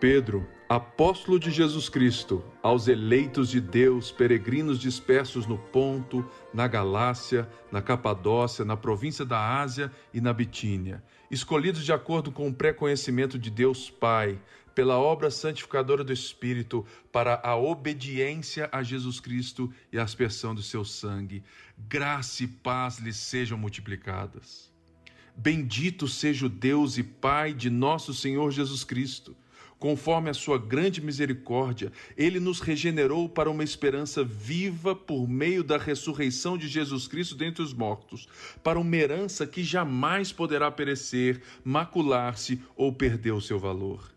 Pedro, apóstolo de Jesus Cristo, aos eleitos de Deus, peregrinos dispersos no Ponto, na Galácia, na Capadócia, na província da Ásia e na Bitínia, escolhidos de acordo com o pré-conhecimento de Deus Pai, pela obra santificadora do Espírito, para a obediência a Jesus Cristo e a aspersão do seu sangue. Graça e paz lhes sejam multiplicadas. Bendito seja o Deus e Pai de nosso Senhor Jesus Cristo Conforme a sua grande misericórdia, ele nos regenerou para uma esperança viva por meio da ressurreição de Jesus Cristo dentre os mortos, para uma herança que jamais poderá perecer, macular-se ou perder o seu valor.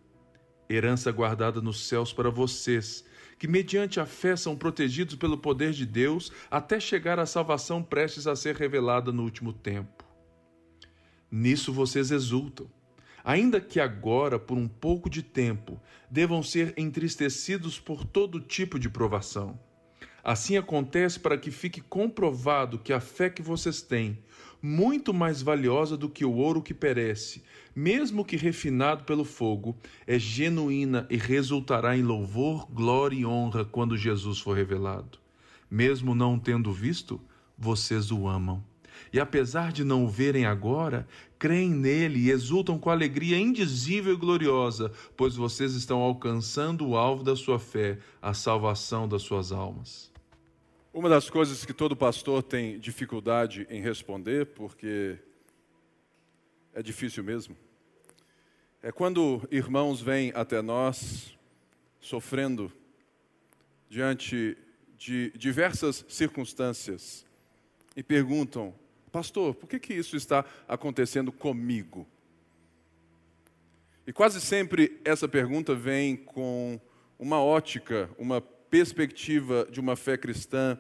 Herança guardada nos céus para vocês, que mediante a fé são protegidos pelo poder de Deus até chegar à salvação prestes a ser revelada no último tempo. Nisso vocês exultam ainda que agora, por um pouco de tempo, devam ser entristecidos por todo tipo de provação. Assim acontece para que fique comprovado que a fé que vocês têm, muito mais valiosa do que o ouro que perece, mesmo que refinado pelo fogo, é genuína e resultará em louvor, glória e honra quando Jesus for revelado. Mesmo não tendo visto, vocês o amam e apesar de não o verem agora, creem nele e exultam com alegria indizível e gloriosa, pois vocês estão alcançando o alvo da sua fé, a salvação das suas almas. Uma das coisas que todo pastor tem dificuldade em responder, porque é difícil mesmo, é quando irmãos vêm até nós sofrendo diante de diversas circunstâncias e perguntam: Pastor, por que, que isso está acontecendo comigo? E quase sempre essa pergunta vem com uma ótica, uma perspectiva de uma fé cristã,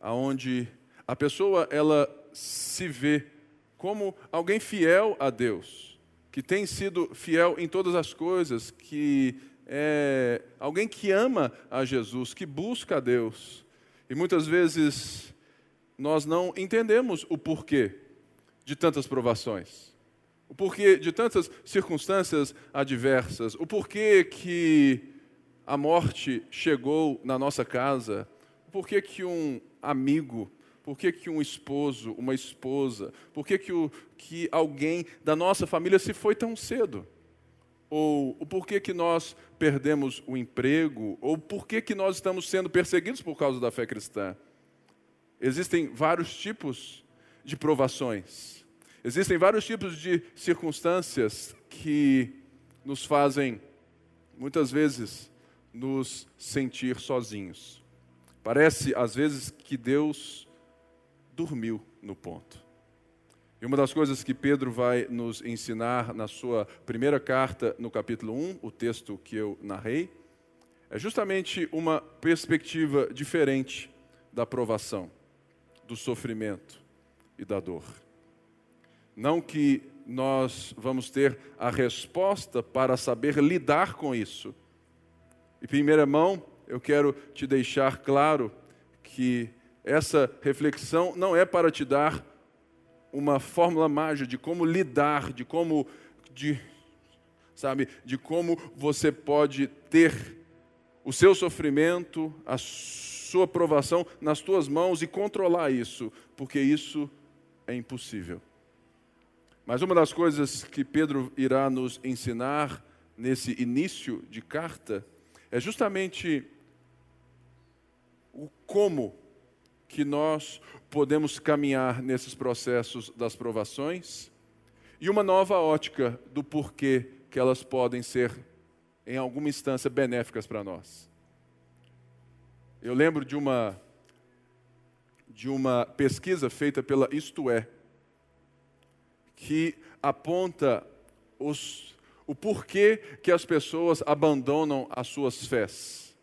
aonde a pessoa ela se vê como alguém fiel a Deus, que tem sido fiel em todas as coisas, que é alguém que ama a Jesus, que busca a Deus. E muitas vezes nós não entendemos o porquê de tantas provações, o porquê de tantas circunstâncias adversas, o porquê que a morte chegou na nossa casa, o porquê que um amigo, por que, que um esposo, uma esposa, por que, que, o, que alguém da nossa família se foi tão cedo? Ou o porquê que nós perdemos o emprego? Ou por que, que nós estamos sendo perseguidos por causa da fé cristã? Existem vários tipos de provações. Existem vários tipos de circunstâncias que nos fazem, muitas vezes, nos sentir sozinhos. Parece, às vezes, que Deus dormiu no ponto. E uma das coisas que Pedro vai nos ensinar na sua primeira carta, no capítulo 1, o texto que eu narrei, é justamente uma perspectiva diferente da provação do sofrimento e da dor. Não que nós vamos ter a resposta para saber lidar com isso. Em primeira mão, eu quero te deixar claro que essa reflexão não é para te dar uma fórmula mágica de como lidar, de como de sabe, de como você pode ter o seu sofrimento, a sua provação nas tuas mãos e controlar isso, porque isso é impossível. Mas uma das coisas que Pedro irá nos ensinar nesse início de carta é justamente o como que nós podemos caminhar nesses processos das provações e uma nova ótica do porquê que elas podem ser, em alguma instância, benéficas para nós. Eu lembro de uma de uma pesquisa feita pela Isto É, que aponta os, o porquê que as pessoas abandonam as suas fés,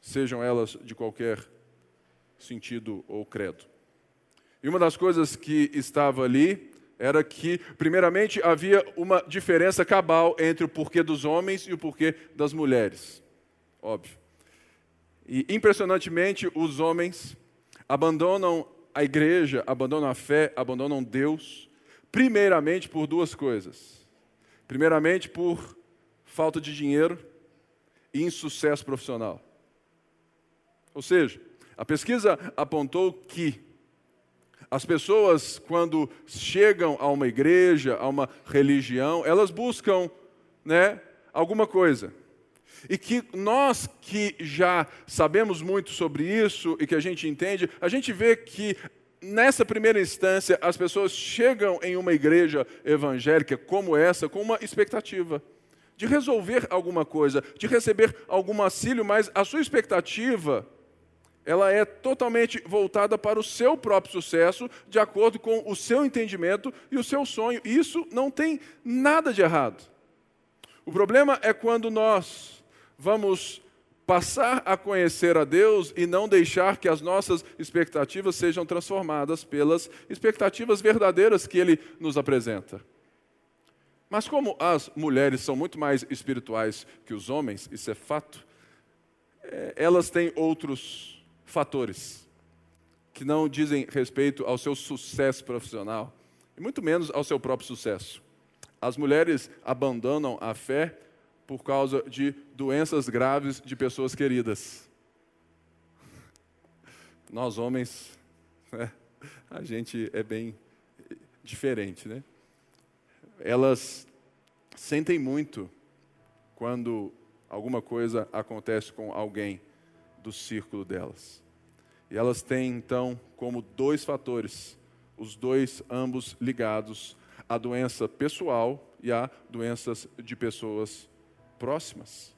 sejam elas de qualquer sentido ou credo. E uma das coisas que estava ali era que, primeiramente, havia uma diferença cabal entre o porquê dos homens e o porquê das mulheres. Óbvio. E impressionantemente, os homens abandonam a igreja, abandonam a fé, abandonam Deus, primeiramente por duas coisas. Primeiramente, por falta de dinheiro e insucesso profissional. Ou seja, a pesquisa apontou que as pessoas, quando chegam a uma igreja, a uma religião, elas buscam né, alguma coisa. E que nós que já sabemos muito sobre isso e que a gente entende, a gente vê que nessa primeira instância as pessoas chegam em uma igreja evangélica como essa com uma expectativa de resolver alguma coisa, de receber algum auxílio, mas a sua expectativa ela é totalmente voltada para o seu próprio sucesso, de acordo com o seu entendimento e o seu sonho. Isso não tem nada de errado. O problema é quando nós vamos passar a conhecer a Deus e não deixar que as nossas expectativas sejam transformadas pelas expectativas verdadeiras que Ele nos apresenta. Mas como as mulheres são muito mais espirituais que os homens, isso é fato, é, elas têm outros fatores que não dizem respeito ao seu sucesso profissional e muito menos ao seu próprio sucesso. As mulheres abandonam a fé por causa de doenças graves de pessoas queridas. Nós homens, né, a gente é bem diferente, né? Elas sentem muito quando alguma coisa acontece com alguém do círculo delas. E elas têm então como dois fatores, os dois ambos ligados à doença pessoal e a doenças de pessoas próximas.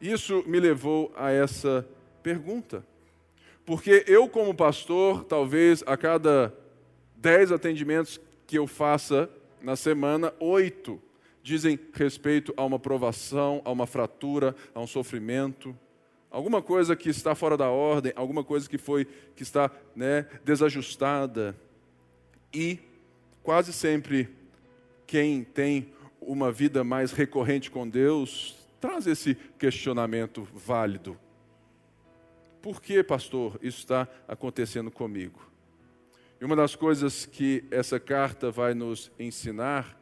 Isso me levou a essa pergunta. Porque eu, como pastor, talvez a cada dez atendimentos que eu faça na semana, oito dizem respeito a uma provação, a uma fratura, a um sofrimento, alguma coisa que está fora da ordem, alguma coisa que foi que está né, desajustada. E quase sempre quem tem uma vida mais recorrente com Deus traz esse questionamento válido. Por que, pastor, isso está acontecendo comigo? E uma das coisas que essa carta vai nos ensinar,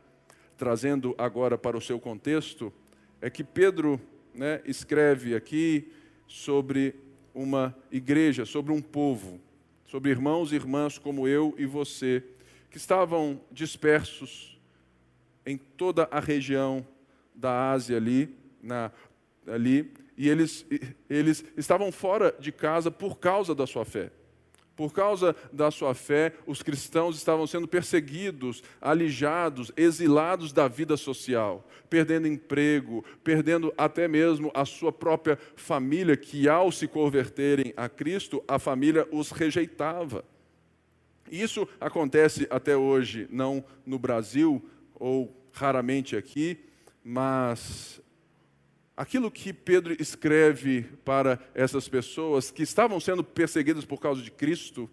trazendo agora para o seu contexto, é que Pedro né, escreve aqui sobre uma igreja, sobre um povo, sobre irmãos e irmãs como eu e você, que estavam dispersos em toda a região da Ásia ali, na, ali e eles, eles estavam fora de casa por causa da sua fé. Por causa da sua fé, os cristãos estavam sendo perseguidos, alijados, exilados da vida social, perdendo emprego, perdendo até mesmo a sua própria família, que ao se converterem a Cristo, a família os rejeitava. Isso acontece até hoje, não no Brasil ou raramente aqui, mas aquilo que Pedro escreve para essas pessoas que estavam sendo perseguidas por causa de Cristo,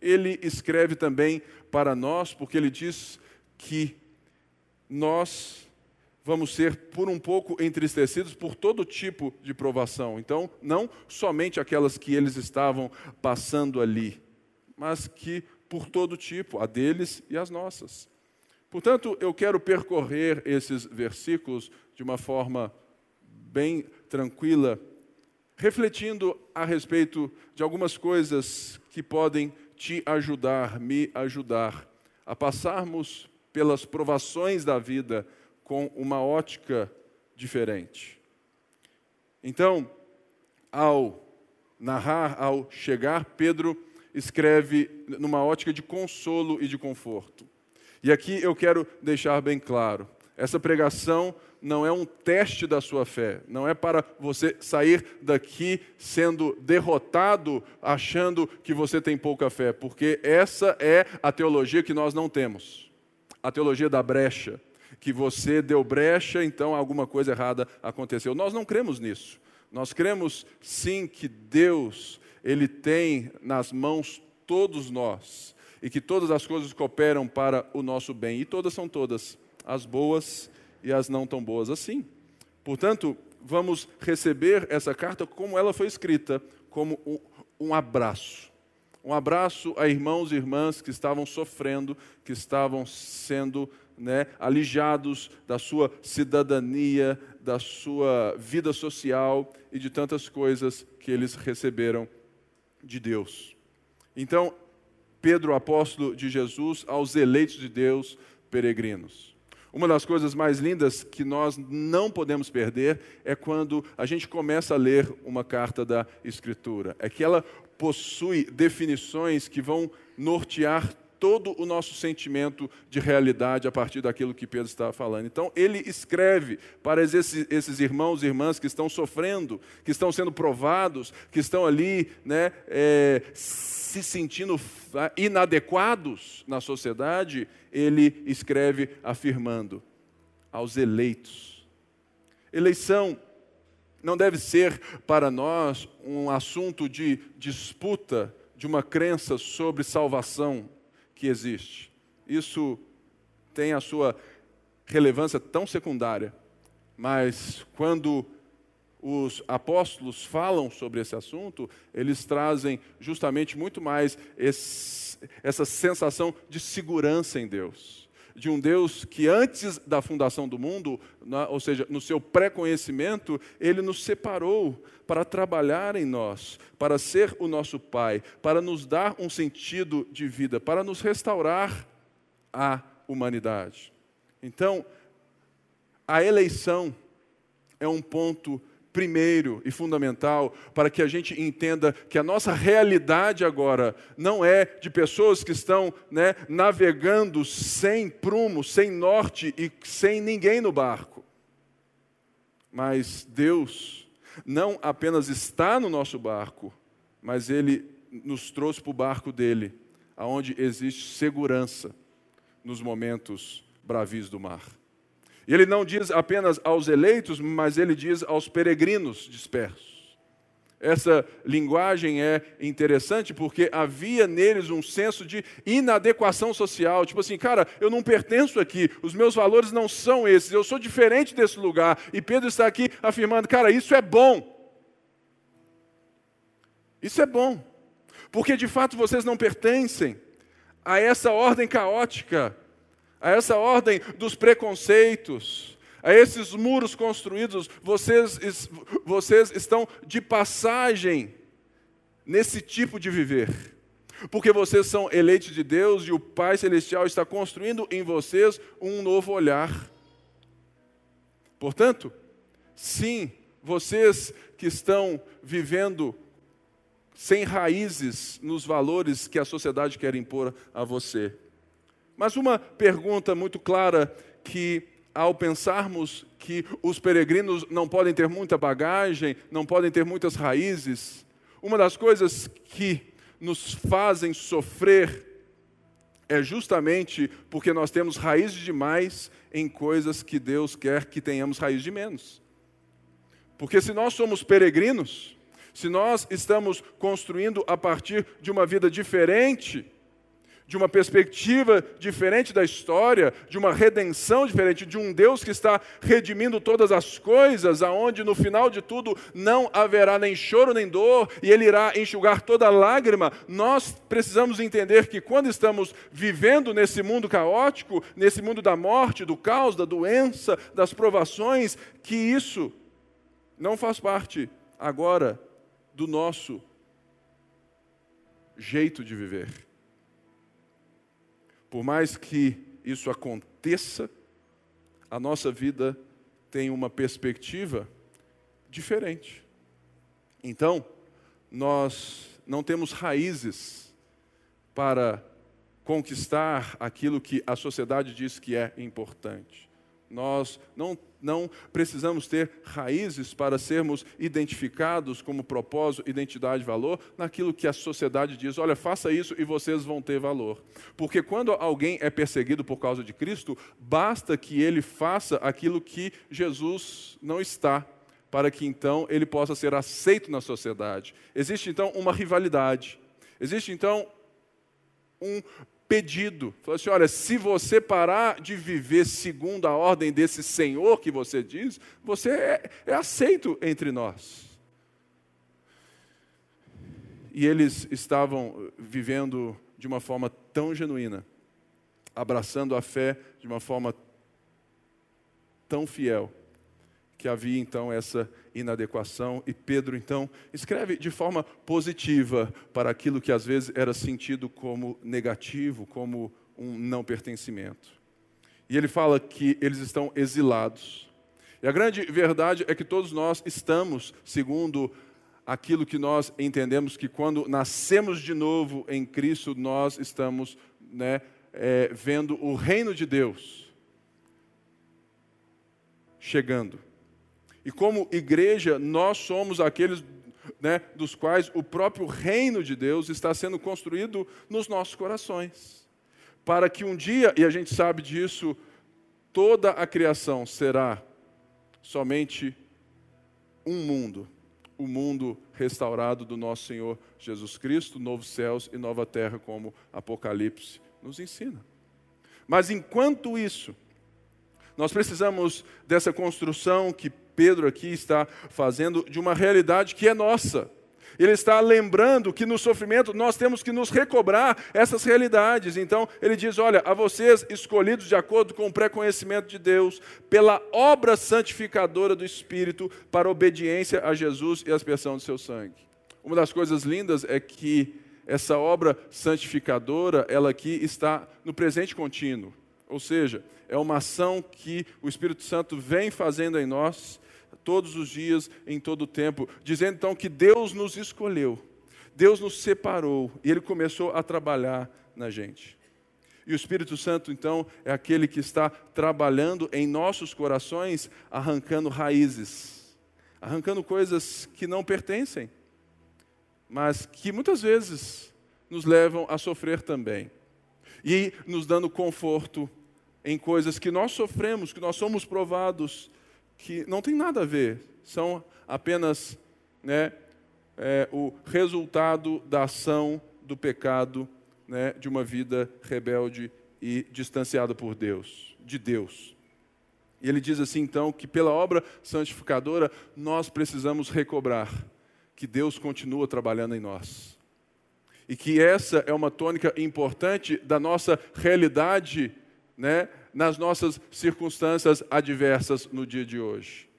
ele escreve também para nós, porque ele diz que nós vamos ser por um pouco entristecidos por todo tipo de provação. Então, não somente aquelas que eles estavam passando ali, mas que por todo tipo, a deles e as nossas. Portanto, eu quero percorrer esses versículos de uma forma bem tranquila, refletindo a respeito de algumas coisas que podem te ajudar, me ajudar a passarmos pelas provações da vida com uma ótica diferente. Então, ao narrar, ao chegar, Pedro escreve numa ótica de consolo e de conforto. E aqui eu quero deixar bem claro: essa pregação não é um teste da sua fé, não é para você sair daqui sendo derrotado, achando que você tem pouca fé, porque essa é a teologia que nós não temos a teologia da brecha. Que você deu brecha, então alguma coisa errada aconteceu. Nós não cremos nisso. Nós cremos sim que Deus, Ele tem nas mãos todos nós e que todas as coisas cooperam para o nosso bem, e todas são todas, as boas e as não tão boas assim. Portanto, vamos receber essa carta como ela foi escrita, como um, abraço. Um abraço a irmãos e irmãs que estavam sofrendo, que estavam sendo né, alijados da sua cidadania, da sua vida social e de tantas coisas que eles receberam de Deus. Então, Pedro, apóstolo de Jesus, aos eleitos de Deus, peregrinos. Uma das coisas mais lindas que nós não podemos perder é quando a gente começa a ler uma carta da Escritura. É que ela possui definições que vão nortear todo o nosso sentimento de realidade a partir daquilo que Pedro estava falando. Então, ele escreve para esses, esses irmãos e irmãs que estão sofrendo, que estão sendo provados, que estão ali né, é, se sentindo inadequados na sociedade, ele escreve afirmando aos eleitos. Eleição não deve ser para nós um assunto de disputa de uma crença sobre salvação que existe. Isso tem a sua relevância tão secundária, mas quando os apóstolos falam sobre esse assunto, eles trazem justamente muito mais esse, essa sensação de segurança em Deus. De um Deus que antes da fundação do mundo, na, ou seja, no seu pré-conhecimento, ele nos separou para trabalhar em nós, para ser o nosso Pai, para nos dar um sentido de vida, para nos restaurar a humanidade. Então, a eleição é um ponto primeiro e fundamental para que a gente entenda que a nossa realidade agora não é de pessoas que estão né, navegando sem prumo, sem norte e sem ninguém no barco. Mas Deus não apenas está no nosso barco, mas ele nos trouxe para o barco dele, aonde existe segurança nos momentos bravios do mar. Ele não diz apenas aos eleitos, mas ele diz aos peregrinos dispersos. Essa linguagem é interessante porque havia neles um senso de inadequação social. Tipo assim, cara, eu não pertenço aqui, os meus valores não são esses, eu sou diferente desse lugar. E Pedro está aqui afirmando, cara, isso é bom. Isso é bom, porque de fato vocês não pertencem a essa ordem caótica, a essa ordem dos preconceitos, a esses muros construídos, vocês, vocês estão de passagem nesse tipo de viver. Porque vocês são eleitos de Deus e o Pai Celestial está construindo em vocês um novo olhar. Portanto, sim, vocês que estão vivendo sem raízes nos valores que a sociedade quer impor a você. Mas uma pergunta muito clara que ao pensarmos que os peregrinos não podem ter muita bagagem, não podem ter muitas raízes, uma das coisas que nos fazem sofrer é justamente porque nós temos raízes demais em coisas que Deus quer que tenhamos raiz de menos. Porque se nós somos peregrinos, se nós estamos construindo a partir de uma vida diferente, de uma perspectiva diferente da história, de uma redenção diferente, de um Deus que está redimindo todas as coisas, aonde no final de tudo não haverá nem choro nem dor, e Ele irá enxugar toda lágrima. Nós precisamos entender que quando estamos vivendo nesse mundo caótico, nesse mundo da morte, do caos, da doença, das provações, que isso não faz parte agora do nosso jeito de viver por mais que isso aconteça, a nossa vida tem uma perspectiva diferente. Então, nós não temos raízes para conquistar aquilo que a sociedade diz que é importante. Nós não não precisamos ter raízes para sermos identificados como propósito, identidade, valor, naquilo que a sociedade diz: olha, faça isso e vocês vão ter valor. Porque quando alguém é perseguido por causa de Cristo, basta que ele faça aquilo que Jesus não está, para que então ele possa ser aceito na sociedade. Existe então uma rivalidade. Existe então um pedido. Falou assim: olha, se você parar de viver segundo a ordem desse Senhor que você diz, você é, é aceito entre nós. E eles estavam vivendo de uma forma tão genuína, abraçando a fé de uma forma tão fiel, que havia então essa inadequação e Pedro então escreve de forma positiva para aquilo que às vezes era sentido como negativo, como um não pertencimento. E ele fala que eles estão exilados. E a grande verdade é que todos nós estamos, segundo aquilo que nós entendemos que quando nascemos de novo em Cristo, nós estamos né, é, vendo o reino de Deus chegando. E como igreja, nós somos aqueles né, dos quais o próprio reino de Deus está sendo construído nos nossos corações. Para que um dia, e a gente sabe disso, toda a criação será somente um mundo, o mundo restaurado do nosso Senhor Jesus Cristo, novos céus e nova terra, como Apocalipse nos ensina. Mas enquanto isso, nós precisamos dessa construção que Pedro aqui está fazendo de uma realidade que é nossa. Ele está lembrando que no sofrimento nós temos que nos recobrar essas realidades. Então, ele diz: Olha, a vocês escolhidos de acordo com o pré-conhecimento de Deus, pela obra santificadora do Espírito, para obediência a Jesus e a aspersão do seu sangue. Uma das coisas lindas é que essa obra santificadora, ela aqui está no presente contínuo. Ou seja, é uma ação que o Espírito Santo vem fazendo em nós todos os dias, em todo o tempo, dizendo então que Deus nos escolheu, Deus nos separou e Ele começou a trabalhar na gente. E o Espírito Santo, então, é aquele que está trabalhando em nossos corações, arrancando raízes, arrancando coisas que não pertencem, mas que muitas vezes nos levam a sofrer também. E nos dando conforto em coisas que nós sofremos, que nós somos provados, que não tem nada a ver, são apenas né, é, o resultado da ação do pecado né, de uma vida rebelde e distanciada por Deus, de Deus. E ele diz assim então que pela obra santificadora nós precisamos recobrar que Deus continua trabalhando em nós. E que essa é uma tônica importante da nossa realidade né, nas nossas circunstâncias adversas no dia de hoje.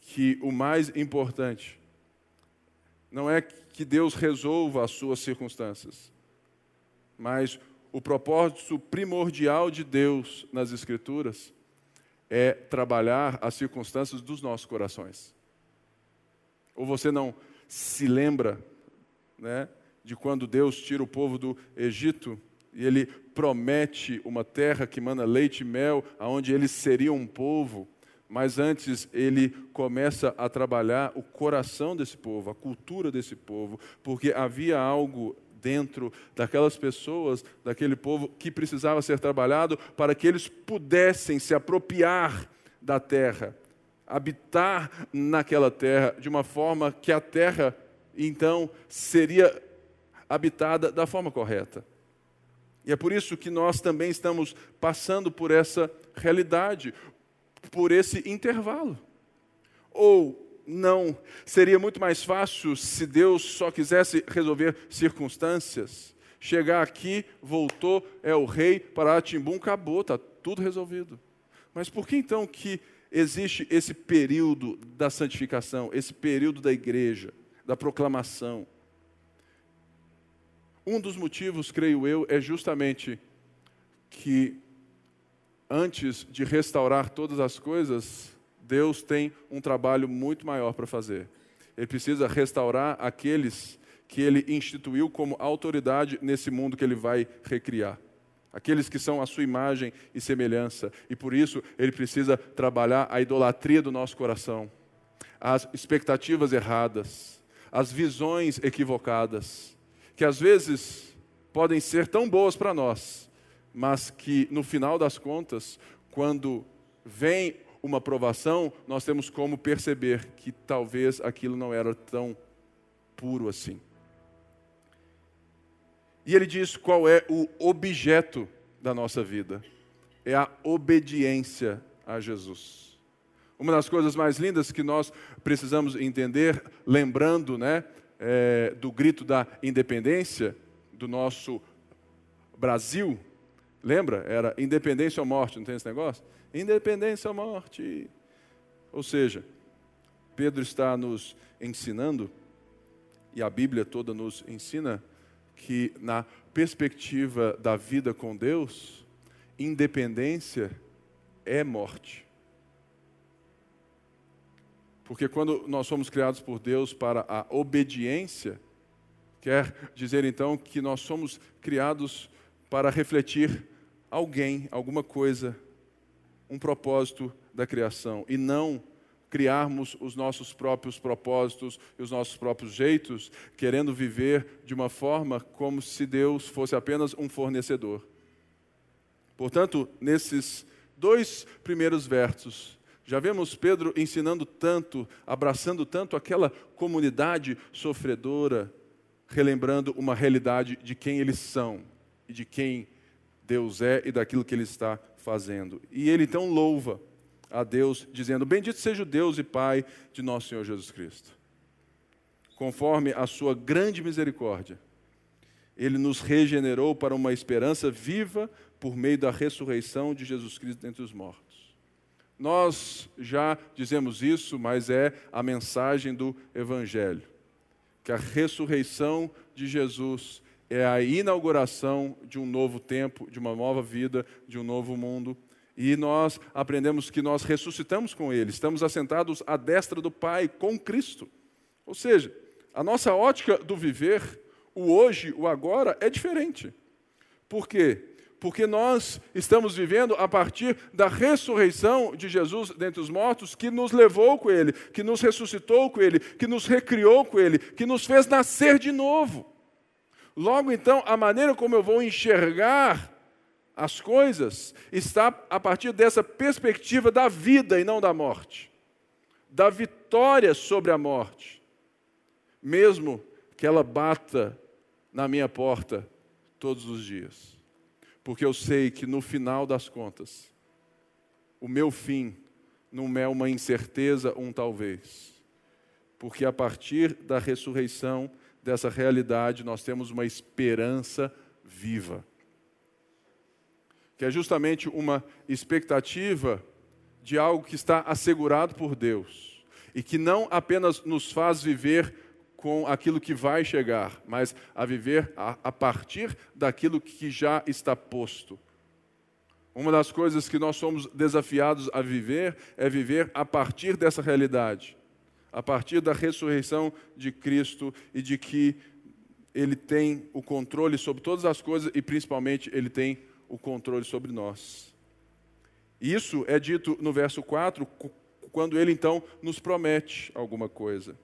Que o mais importante não é que Deus resolva as suas circunstâncias, mas o propósito primordial de Deus nas Escrituras é trabalhar as circunstâncias dos nossos corações. Ou você não se lembra né, de quando Deus tira o povo do Egito e ele promete uma terra que manda leite e mel, aonde eles seriam um povo, mas antes ele começa a trabalhar o coração desse povo, a cultura desse povo, porque havia algo dentro daquelas pessoas, daquele povo, que precisava ser trabalhado para que eles pudessem se apropriar da terra, habitar naquela terra de uma forma que a terra então seria habitada da forma correta. E é por isso que nós também estamos passando por essa realidade, por esse intervalo. Ou não, seria muito mais fácil se Deus só quisesse resolver circunstâncias. Chegar aqui, voltou, é o rei, para Timbum, acabou, está tudo resolvido. Mas por que então que existe esse período da santificação, esse período da igreja, da proclamação? Um dos motivos, creio eu, é justamente que antes de restaurar todas as coisas, Deus tem um trabalho muito maior para fazer. Ele precisa restaurar aqueles que ele instituiu como autoridade nesse mundo que ele vai recriar. Aqueles que são a sua imagem e semelhança. E por isso ele precisa trabalhar a idolatria do nosso coração, as expectativas erradas, as visões equivocadas que às vezes podem ser tão boas para nós, mas que no final das contas, quando vem uma provação, nós temos como perceber que talvez aquilo não era tão puro assim. E ele diz qual é o objeto da nossa vida: é a obediência a Jesus. Uma das coisas mais lindas que nós precisamos entender, lembrando, né, é, do grito da independência do nosso Brasil, lembra? Era independência ou morte, não tem esse negócio? Independência ou morte. Ou seja, Pedro está nos ensinando, e a Bíblia toda nos ensina, que na perspectiva da vida com Deus, independência é morte. Porque quando nós somos criados por Deus para a obediência, quer dizer então que nós somos criados para refletir alguém, alguma coisa, um propósito da criação, e não criarmos os nossos próprios propósitos e os nossos próprios jeitos, querendo viver de uma forma como se Deus fosse apenas um fornecedor. Portanto, nesses dois primeiros versos, já vemos Pedro ensinando tanto, abraçando tanto aquela comunidade sofredora, relembrando uma realidade de quem eles são e de quem Deus é e daquilo que ele está fazendo. E ele então louva a Deus, dizendo: Bendito seja o Deus e Pai de nosso Senhor Jesus Cristo. Conforme a sua grande misericórdia, ele nos regenerou para uma esperança viva por meio da ressurreição de Jesus Cristo dentre os mortos. Nós já dizemos isso, mas é a mensagem do Evangelho. Que a ressurreição de Jesus é a inauguração de um novo tempo, de uma nova vida, de um novo mundo. E nós aprendemos que nós ressuscitamos com Ele, estamos assentados à destra do Pai com Cristo. Ou seja, a nossa ótica do viver, o hoje, o agora, é diferente. Por quê? Porque nós estamos vivendo a partir da ressurreição de Jesus dentre os mortos, que nos levou com Ele, que nos ressuscitou com Ele, que nos recriou com Ele, que nos fez nascer de novo. Logo então, a maneira como eu vou enxergar as coisas está a partir dessa perspectiva da vida e não da morte, da vitória sobre a morte, mesmo que ela bata na minha porta todos os dias, porque eu sei que no final das contas, o meu fim não é uma incerteza, um talvez, porque a partir da ressurreição dessa realidade nós temos uma esperança viva. Que é justamente uma expectativa de algo que está assegurado por Deus e que não apenas nos faz viver com aquilo que vai chegar, mas a viver a, a partir daquilo que já está posto. Uma das coisas que nós somos desafiados a viver é viver a partir dessa realidade, a partir da ressurreição de Cristo e de que Ele tem o controle sobre todas as coisas e principalmente Ele tem o controle sobre nós. Isso é dito no verso 4, quando ele então nos promete alguma coisa.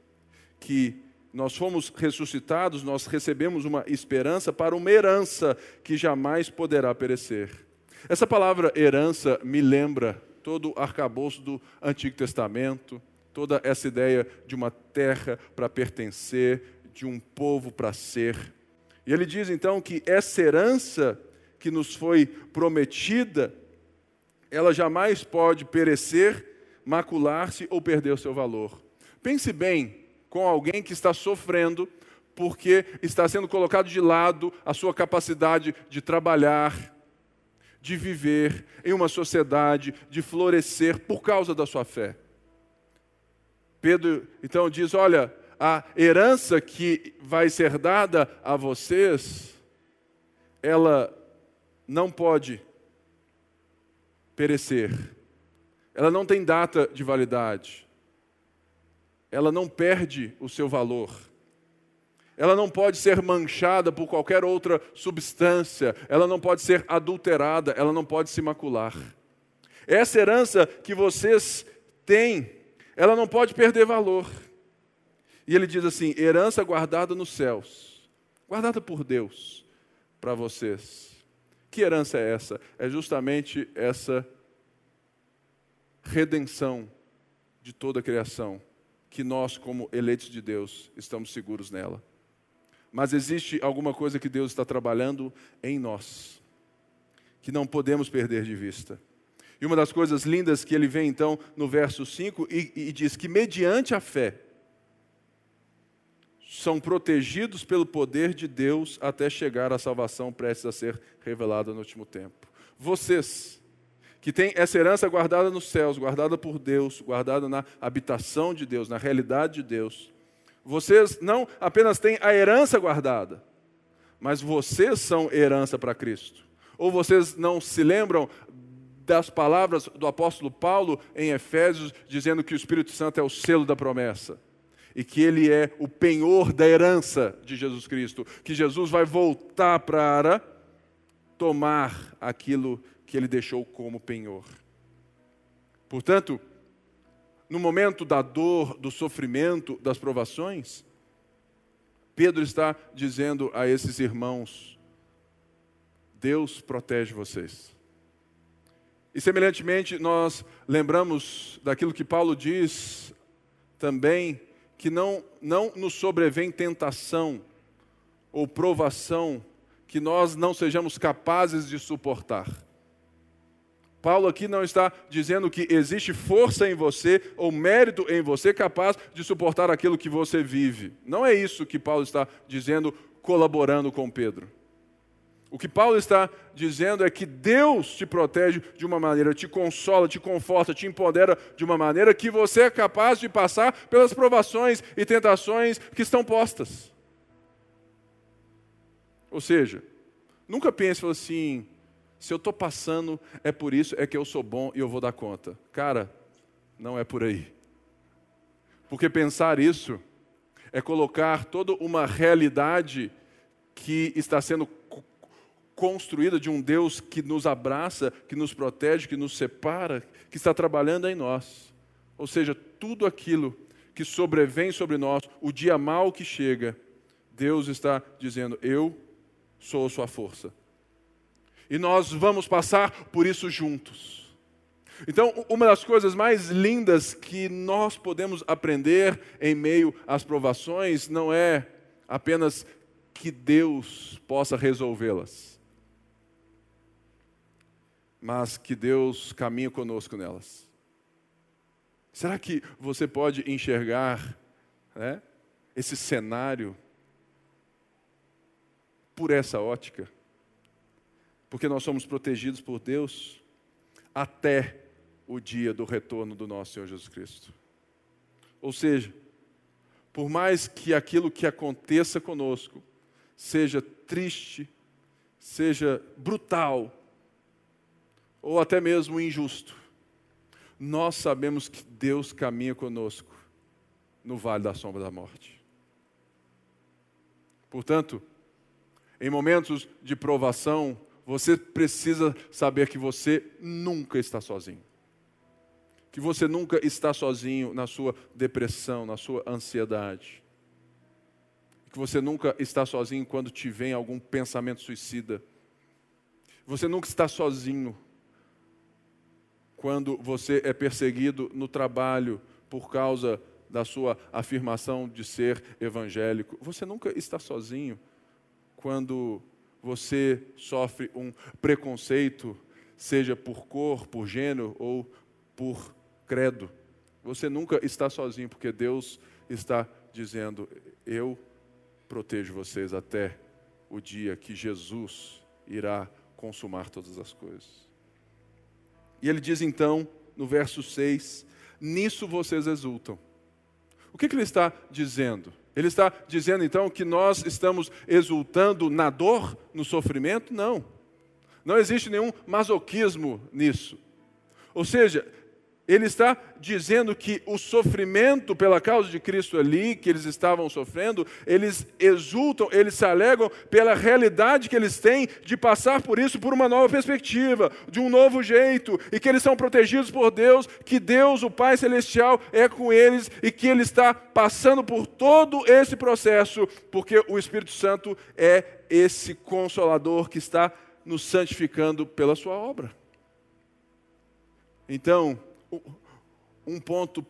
Que nós fomos ressuscitados, nós recebemos uma esperança para uma herança que jamais poderá perecer. Essa palavra herança me lembra todo o arcabouço do Antigo Testamento, toda essa ideia de uma terra para pertencer, de um povo para ser. E ele diz então que essa herança que nos foi prometida, ela jamais pode perecer, macular-se ou perder o seu valor. Pense bem com alguém que está sofrendo porque está sendo colocado de lado a sua capacidade de trabalhar, de viver em uma sociedade, de florescer por causa da sua fé. Pedro então diz: Olha, a herança que vai ser dada a vocês, ela não pode perecer. Ela não tem data de validade. Ela não perde o seu valor. Ela não pode ser manchada por qualquer outra substância. Ela não pode ser adulterada. Ela não pode se macular. Essa herança que vocês têm, ela não pode perder valor. E ele diz assim: herança guardada nos céus, guardada por Deus para vocês que herança é essa? É justamente essa redenção de toda a criação, que nós, como eleitos de Deus, estamos seguros nela. Mas existe alguma coisa que Deus está trabalhando em nós, que não podemos perder de vista. E uma das coisas lindas que ele vê então no verso 5 e, e diz que, mediante a fé, são protegidos pelo poder de Deus até chegar à salvação prestes a ser revelada no último tempo. Vocês que tem essa herança guardada nos céus, guardada por Deus, guardada na habitação de Deus, na realidade de Deus. Vocês não apenas têm a herança guardada, mas vocês são herança para Cristo. Ou vocês não se lembram das palavras do apóstolo Paulo em Efésios, dizendo que o Espírito Santo é o selo da promessa e que ele é o penhor da herança de Jesus Cristo, que Jesus vai voltar para tomar aquilo que ele deixou como penhor. Portanto, no momento da dor, do sofrimento, das provações, Pedro está dizendo a esses irmãos: Deus protege vocês. E semelhantemente, nós lembramos daquilo que Paulo diz também, que não, não nos sobrevém tentação ou provação que nós não sejamos capazes de suportar. Paulo aqui não está dizendo que existe força em você ou mérito em você capaz de suportar aquilo que você vive. Não é isso que Paulo está dizendo, colaborando com Pedro. O que Paulo está dizendo é que Deus te protege de uma maneira, te consola, te conforta, te empodera de uma maneira que você é capaz de passar pelas provações e tentações que estão postas. Ou seja, nunca pense assim, se eu estou passando, é por isso, é que eu sou bom e eu vou dar conta. Cara, não é por aí. Porque pensar isso é colocar toda uma realidade que está sendo construída de um Deus que nos abraça, que nos protege, que nos separa, que está trabalhando em nós. Ou seja, tudo aquilo que sobrevém sobre nós, o dia mal que chega, Deus está dizendo: Eu sou a sua força. E nós vamos passar por isso juntos. Então, uma das coisas mais lindas que nós podemos aprender em meio às provações não é apenas que Deus possa resolvê-las, mas que Deus caminhe conosco nelas. Será que você pode enxergar né, esse cenário por essa ótica, porque nós somos protegidos por Deus até o dia do retorno do nosso Senhor Jesus Cristo. Ou seja, por mais que aquilo que aconteça conosco seja triste, seja brutal, ou até mesmo injusto, nós sabemos que Deus caminha conosco no vale da sombra da morte. Portanto, em momentos de provação, você precisa saber que você nunca está sozinho. Que você nunca está sozinho na sua depressão, na sua ansiedade. Que você nunca está sozinho quando te vem algum pensamento suicida. Você nunca está sozinho quando você é perseguido no trabalho por causa da sua afirmação de ser evangélico. Você nunca está sozinho quando você sofre um preconceito, seja por cor, por gênero ou por credo. Você nunca está sozinho, porque Deus está dizendo: Eu protejo vocês até o dia que Jesus irá consumar todas as coisas. E ele diz então, no verso 6, nisso vocês exultam. O que, que ele está dizendo? Ele está dizendo então que nós estamos exultando na dor, no sofrimento? Não. Não existe nenhum masoquismo nisso. Ou seja, ele está dizendo que o sofrimento pela causa de Cristo ali, que eles estavam sofrendo, eles exultam, eles se alegram pela realidade que eles têm de passar por isso por uma nova perspectiva, de um novo jeito, e que eles são protegidos por Deus, que Deus, o Pai Celestial, é com eles e que Ele está passando por todo esse processo, porque o Espírito Santo é esse consolador que está nos santificando pela Sua obra. Então, um ponto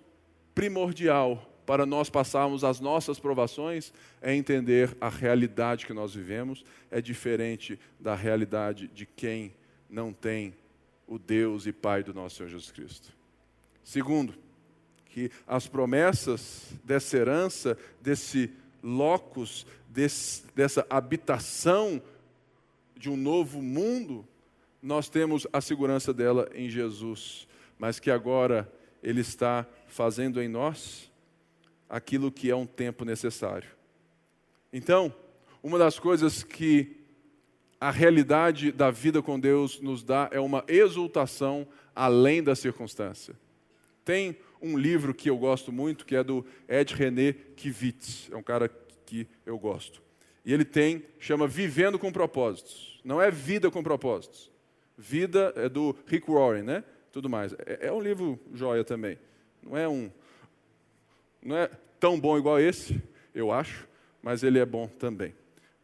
primordial para nós passarmos as nossas provações é entender a realidade que nós vivemos é diferente da realidade de quem não tem o Deus e Pai do nosso Senhor Jesus Cristo. Segundo, que as promessas dessa herança, desse locus, desse, dessa habitação de um novo mundo, nós temos a segurança dela em Jesus, mas que agora Ele está fazendo em nós aquilo que é um tempo necessário. Então, uma das coisas que a realidade da vida com Deus nos dá é uma exultação além da circunstância. Tem um livro que eu gosto muito, que é do Ed René Kivitz, é um cara que eu gosto. E ele tem, chama Vivendo com Propósitos. Não é Vida com Propósitos. Vida é do Rick Warren, né? Tudo mais. É, é um livro joia também. Não é um, não é tão bom igual esse, eu acho, mas ele é bom também.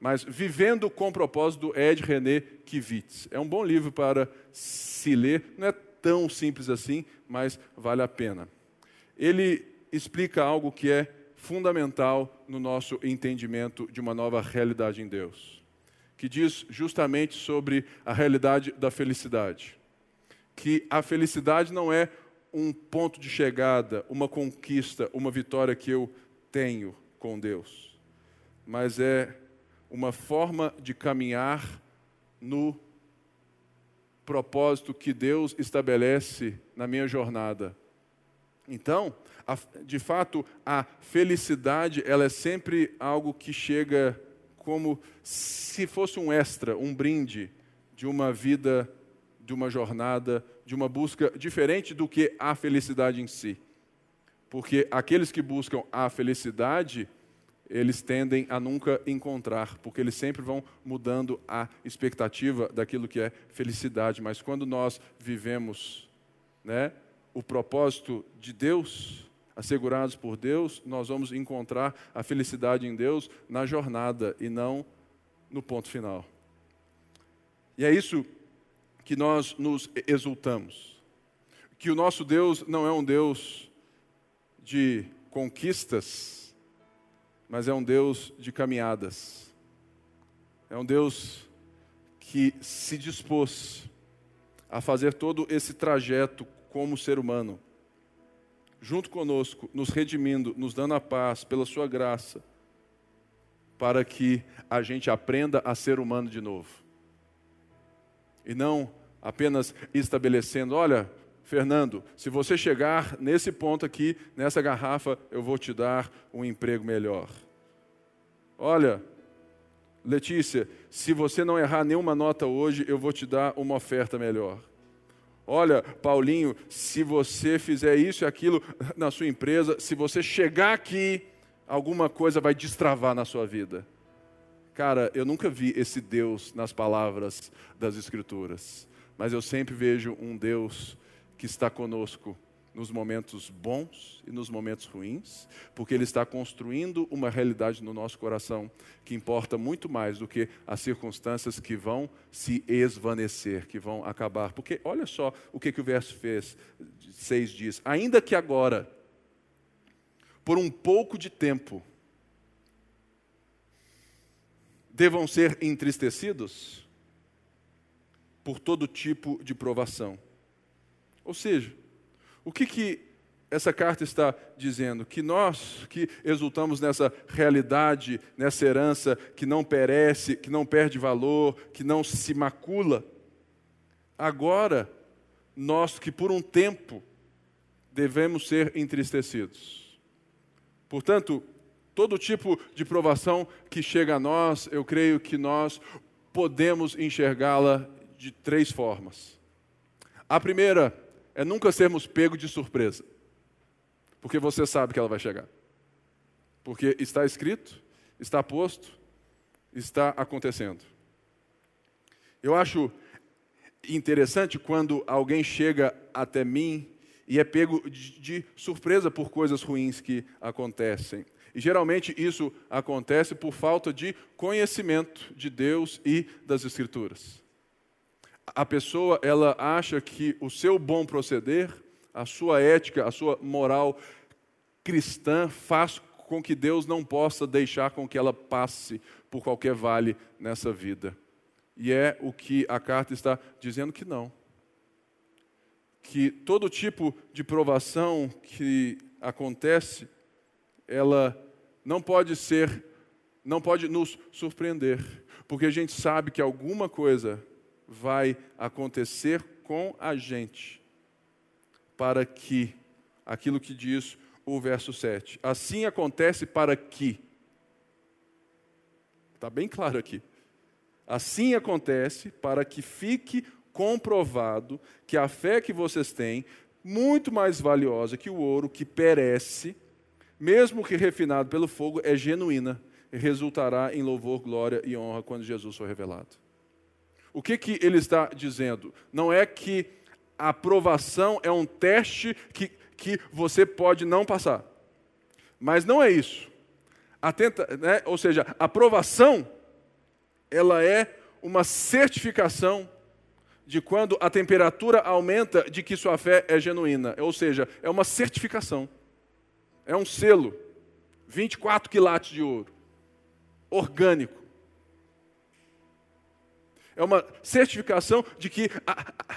Mas Vivendo com Propósito, Ed René Kivitz. É um bom livro para se ler. Não é tão simples assim, mas vale a pena. Ele explica algo que é fundamental no nosso entendimento de uma nova realidade em Deus, que diz justamente sobre a realidade da felicidade. Que a felicidade não é um ponto de chegada, uma conquista, uma vitória que eu tenho com Deus, mas é uma forma de caminhar no propósito que Deus estabelece na minha jornada. Então, a, de fato, a felicidade ela é sempre algo que chega como se fosse um extra, um brinde de uma vida, de uma jornada, de uma busca diferente do que a felicidade em si. Porque aqueles que buscam a felicidade, eles tendem a nunca encontrar, porque eles sempre vão mudando a expectativa daquilo que é felicidade. Mas quando nós vivemos né, o propósito de Deus, assegurados por Deus, nós vamos encontrar a felicidade em Deus na jornada e não no ponto final. E é isso que nós nos exultamos. Que o nosso Deus não é um Deus de conquistas, mas é um Deus de caminhadas. É um Deus que se dispôs a fazer todo esse trajeto como ser humano, junto conosco, nos redimindo, nos dando a paz pela Sua graça, para que a gente aprenda a ser humano de novo. E não apenas estabelecendo, olha, Fernando, se você chegar nesse ponto aqui, nessa garrafa, eu vou te dar um emprego melhor. Olha, Letícia, se você não errar nenhuma nota hoje, eu vou te dar uma oferta melhor. Olha, Paulinho, se você fizer isso e aquilo na sua empresa, se você chegar aqui, alguma coisa vai destravar na sua vida. Cara, eu nunca vi esse Deus nas palavras das Escrituras, mas eu sempre vejo um Deus que está conosco nos momentos bons e nos momentos ruins, porque Ele está construindo uma realidade no nosso coração que importa muito mais do que as circunstâncias que vão se esvanecer, que vão acabar. Porque olha só o que, que o verso fez, 6 diz: Ainda que agora, por um pouco de tempo, devam ser entristecidos por todo tipo de provação ou seja, o que, que essa carta está dizendo? Que nós que exultamos nessa realidade, nessa herança que não perece, que não perde valor, que não se macula, agora, nós que por um tempo devemos ser entristecidos. Portanto, todo tipo de provação que chega a nós, eu creio que nós podemos enxergá-la de três formas. A primeira é nunca sermos pegos de surpresa. Porque você sabe que ela vai chegar. Porque está escrito, está posto, está acontecendo. Eu acho interessante quando alguém chega até mim e é pego de, de, surpresa por coisas ruins que acontecem. E geralmente isso acontece por falta de conhecimento de Deus e das Escrituras a pessoa ela acha que o seu bom proceder, a sua ética, a sua moral cristã faz com que Deus não possa deixar com que ela passe por qualquer vale nessa vida. E é o que a carta está dizendo que não. Que todo tipo de provação que acontece, ela não pode ser, não pode nos surpreender, porque a gente sabe que alguma coisa vai acontecer com a gente, para que, aquilo que diz o verso 7, assim acontece para que, está bem claro aqui, assim acontece para que fique comprovado que a fé que vocês têm, muito mais valiosa que o ouro que perece, mesmo que refinado pelo fogo, é genuína e resultará em louvor, glória e honra quando Jesus for revelado. O que, que ele está dizendo? Não é que a aprovação é um teste que, que você pode não passar. Mas não é isso. Atenta, né? Ou seja, a aprovação ela é uma certificação de quando a temperatura aumenta de que sua fé é genuína. Ou seja, é uma certificação. É um selo. 24 quilates de ouro. Orgânico. É uma certificação de que,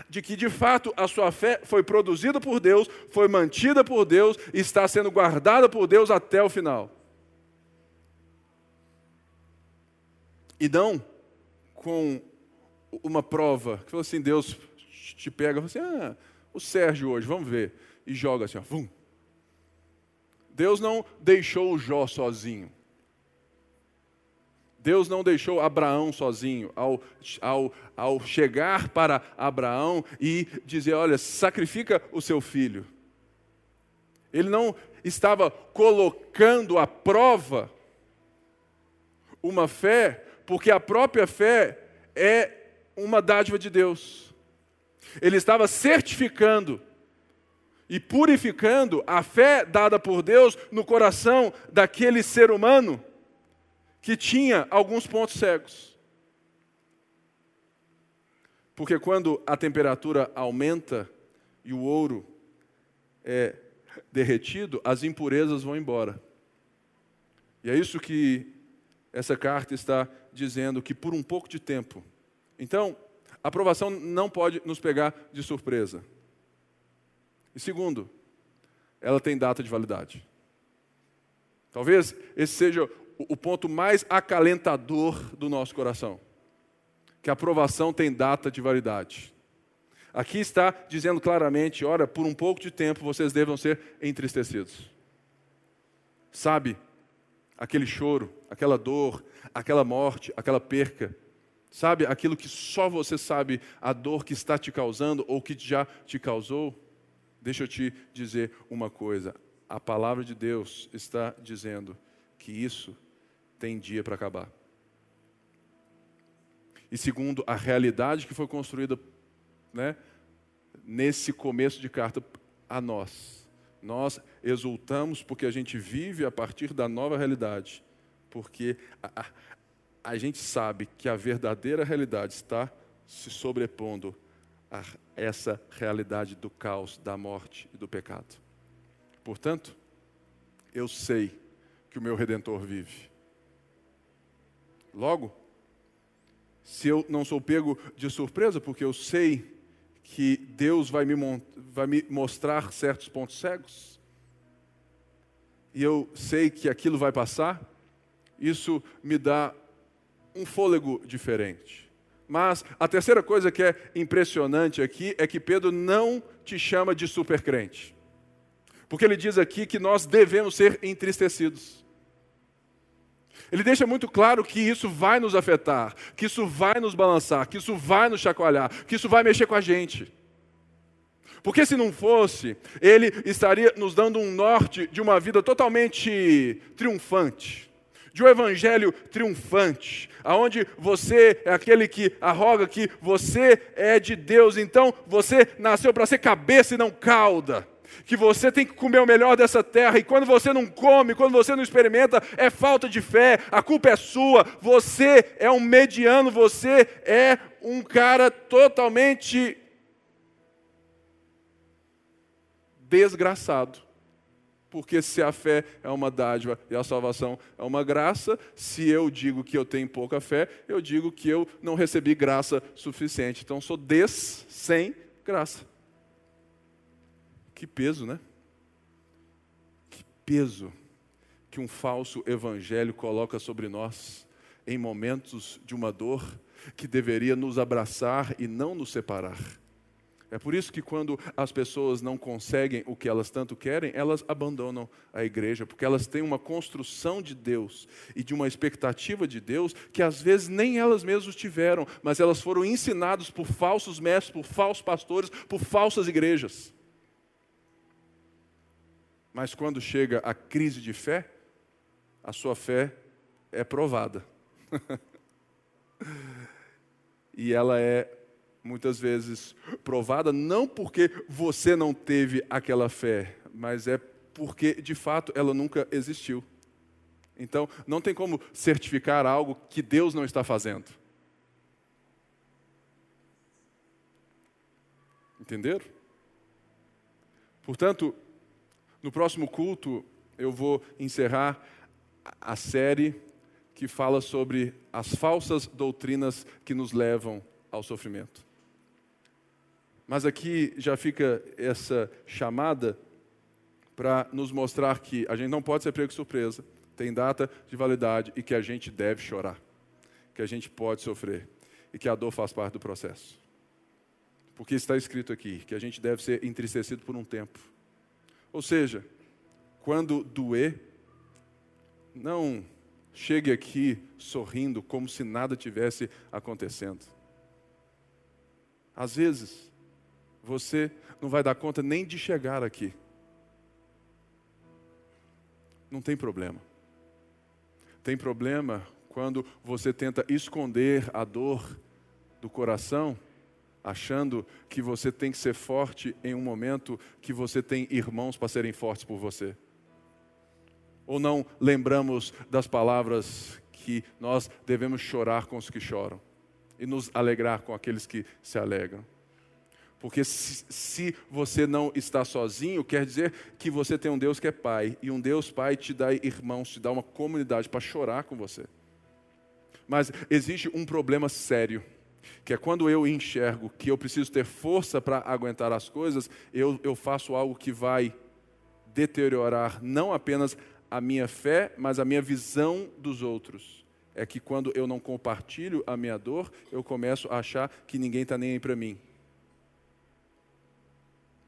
de que, de fato, a sua fé foi produzida por Deus, foi mantida por Deus e está sendo guardada por Deus até o final. E não com uma prova, que falou assim, Deus te pega, fala assim, ah, o Sérgio hoje, vamos ver, e joga assim, ó, vum. Deus não deixou o Jó sozinho. Deus não deixou Abraão sozinho ao, ao, ao chegar para Abraão e dizer: Olha, sacrifica o seu filho. Ele não estava colocando à prova uma fé, porque a própria fé é uma dádiva de Deus. Ele estava certificando e purificando a fé dada por Deus no coração daquele ser humano que tinha alguns pontos cegos. Porque quando a temperatura aumenta e o ouro é derretido, as impurezas vão embora. E é isso que essa carta está dizendo que por um pouco de tempo então, a aprovação não pode nos pegar de surpresa. E segundo, ela tem data de validade. Talvez esse seja o ponto mais acalentador do nosso coração. Que a aprovação tem data de validade. Aqui está dizendo claramente: ora, por um pouco de tempo vocês devam ser entristecidos. Sabe, aquele choro, aquela dor, aquela morte, aquela perca, Sabe aquilo que só você sabe, a dor que está te causando ou que já te causou? Deixa eu te dizer uma coisa: a palavra de Deus está dizendo que isso tem dia para acabar. E segundo a realidade que foi construída né, nesse começo de carta a nós, nós exultamos porque a gente vive a partir da nova realidade, porque a, a gente sabe que a verdadeira realidade está se sobrepondo a essa realidade do caos, da morte e do pecado. Portanto, eu sei que o meu redentor vive. Logo, se eu não sou pego de surpresa, porque eu sei que Deus vai me, vai me mostrar certos pontos cegos, e eu sei que aquilo vai passar, isso me dá um fôlego diferente. Mas a terceira coisa que é impressionante aqui é que Pedro não te chama de supercrente. Porque ele diz aqui que nós devemos ser entristecidos. Ele deixa muito claro que isso vai nos afetar, que isso vai nos balançar, que isso vai nos chacoalhar, que isso vai mexer com a gente. Porque se não fosse, ele estaria nos dando um norte de uma vida totalmente triunfante de um evangelho triunfante, aonde você é aquele que arroga que você é de Deus, então você nasceu para ser cabeça e não cauda. Que você tem que comer o melhor dessa terra, e quando você não come, quando você não experimenta, é falta de fé, a culpa é sua, você é um mediano, você é um cara totalmente desgraçado. Porque se a fé é uma dádiva e a salvação é uma graça, se eu digo que eu tenho pouca fé, eu digo que eu não recebi graça suficiente. Então sou des sem graça. Que peso, né? Que peso que um falso evangelho coloca sobre nós em momentos de uma dor que deveria nos abraçar e não nos separar. É por isso que quando as pessoas não conseguem o que elas tanto querem, elas abandonam a igreja, porque elas têm uma construção de Deus e de uma expectativa de Deus que às vezes nem elas mesmas tiveram, mas elas foram ensinadas por falsos mestres, por falsos pastores, por falsas igrejas. Mas quando chega a crise de fé, a sua fé é provada. e ela é muitas vezes provada não porque você não teve aquela fé, mas é porque de fato ela nunca existiu. Então, não tem como certificar algo que Deus não está fazendo. Entenderam? Portanto, no próximo culto, eu vou encerrar a série que fala sobre as falsas doutrinas que nos levam ao sofrimento. Mas aqui já fica essa chamada para nos mostrar que a gente não pode ser pego de surpresa, tem data de validade e que a gente deve chorar, que a gente pode sofrer e que a dor faz parte do processo. Porque está escrito aqui que a gente deve ser entristecido por um tempo. Ou seja, quando doer, não chegue aqui sorrindo como se nada tivesse acontecendo. Às vezes, você não vai dar conta nem de chegar aqui. Não tem problema. Tem problema quando você tenta esconder a dor do coração, achando que você tem que ser forte em um momento que você tem irmãos para serem fortes por você. Ou não lembramos das palavras que nós devemos chorar com os que choram e nos alegrar com aqueles que se alegram. Porque se, se, você não está sozinho, quer dizer que você tem um Deus que é Pai. E um Deus Pai te dá irmãos, te dá uma comunidade para chorar com você. Mas existe um problema sério, que é quando eu enxergo que eu preciso ter força para aguentar as coisas, eu, eu faço algo que vai deteriorar não apenas a minha fé, mas a minha visão dos outros. É que quando eu não compartilho a minha dor, eu começo a achar que ninguém está nem aí para mim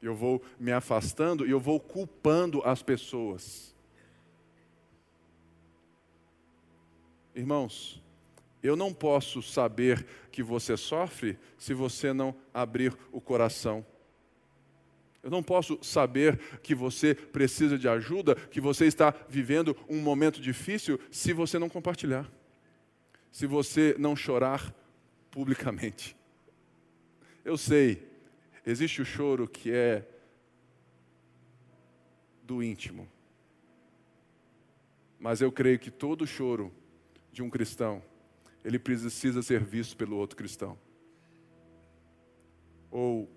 eu vou me afastando e eu vou culpando as pessoas. Irmãos, eu não posso saber que você sofre se você não abrir o coração. Eu não posso saber que você precisa de ajuda, que você está vivendo um momento difícil, se você não compartilhar, se você não chorar publicamente. Eu sei Existe o choro que é do íntimo. Mas eu creio que todo choro de um cristão, ele precisa ser visto pelo outro cristão. Ou